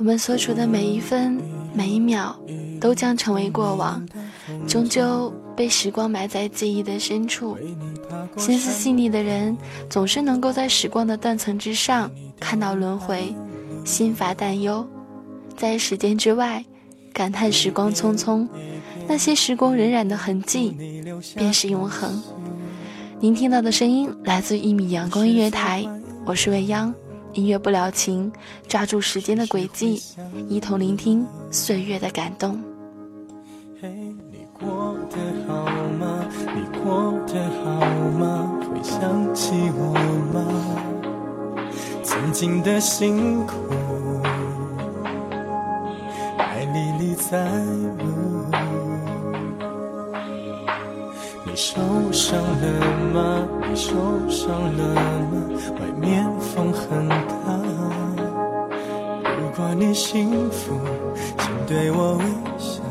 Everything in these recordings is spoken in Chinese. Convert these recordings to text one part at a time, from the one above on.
我们所处的每一分每一秒，都将成为过往，终究被时光埋在记忆的深处。心思细腻的人，总是能够在时光的断层之上看到轮回，心乏担忧；在时间之外，感叹时光匆匆。那些时光荏苒的痕迹，便是永恒。您听到的声音来自一米阳光音乐台，我是未央。音乐不了情，抓住时间的轨迹，一同聆听岁月的感动。嘿，你过得好吗？你过得好吗？会想起我吗？曾经的辛苦，还历历在目。你受伤了吗？你受伤了吗？外面风很大。你幸福，请对我微笑，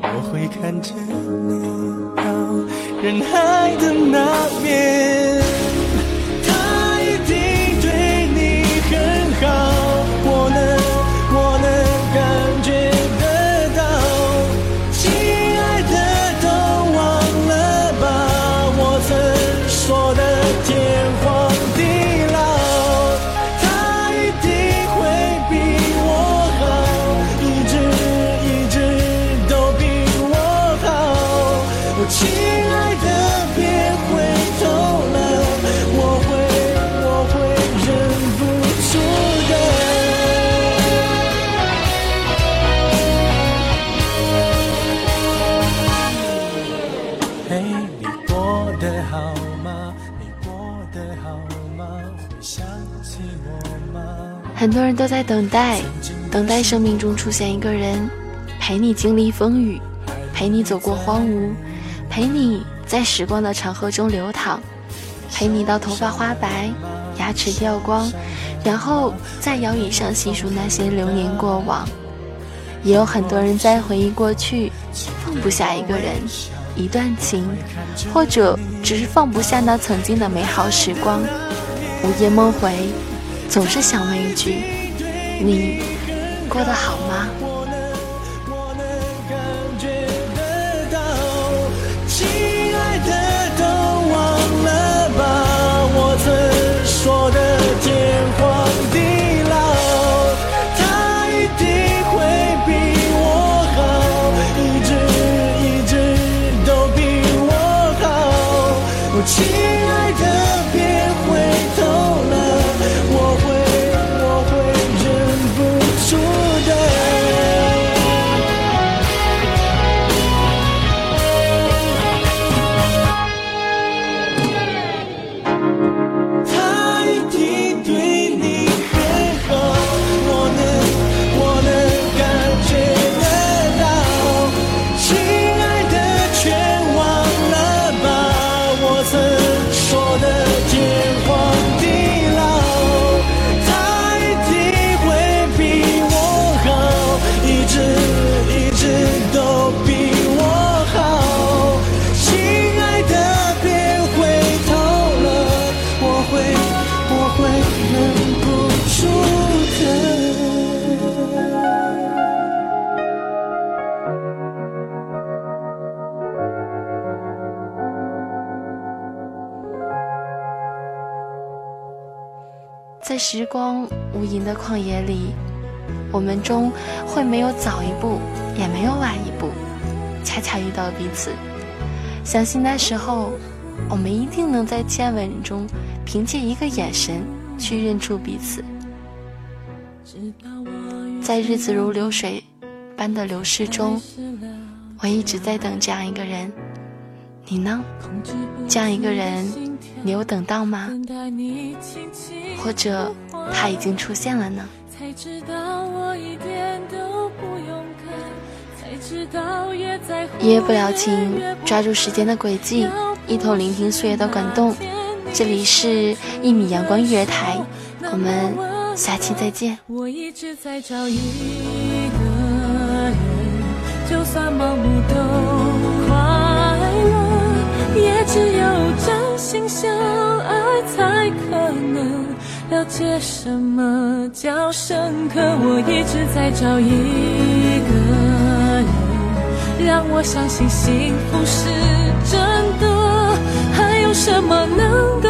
我会看着你到人海的那边。他一定对你很好，我能，我能感觉得到。亲爱的，都忘了吧，我曾说的你过得好吗？你过得好吗？会想起我吗？很多人都在等待，等待生命中出现一个人，陪你经历风雨，陪你走过荒芜，陪你在时光的长河中流淌，陪你到头发花白，牙齿掉光，然后在摇椅上细数那些流年过往。也有很多人在回忆过去，放不下一个人，一段情，或者只是放不下那曾经的美好时光。午夜梦回，总是想问一句：你过得好吗？好。在时光无垠的旷野里，我们中会没有早一步，也没有晚一步，恰恰遇到彼此。相信那时候，我们一定能在接吻中，凭借一个眼神去认出彼此。在日子如流水般的流逝中，我一直在等这样一个人。你呢？这样一个人，你有等到吗？或者他已经出现了呢？一夜不了情，抓住时间的轨迹，一同聆听岁月的滚动。这里是一米阳光音乐台，我们下期再见。我一直在找一个人，就算盲目都快乐，也只有真心相爱才可能了解什么叫深刻。我一直在找一个人。让我相信幸福是真的，还有什么能够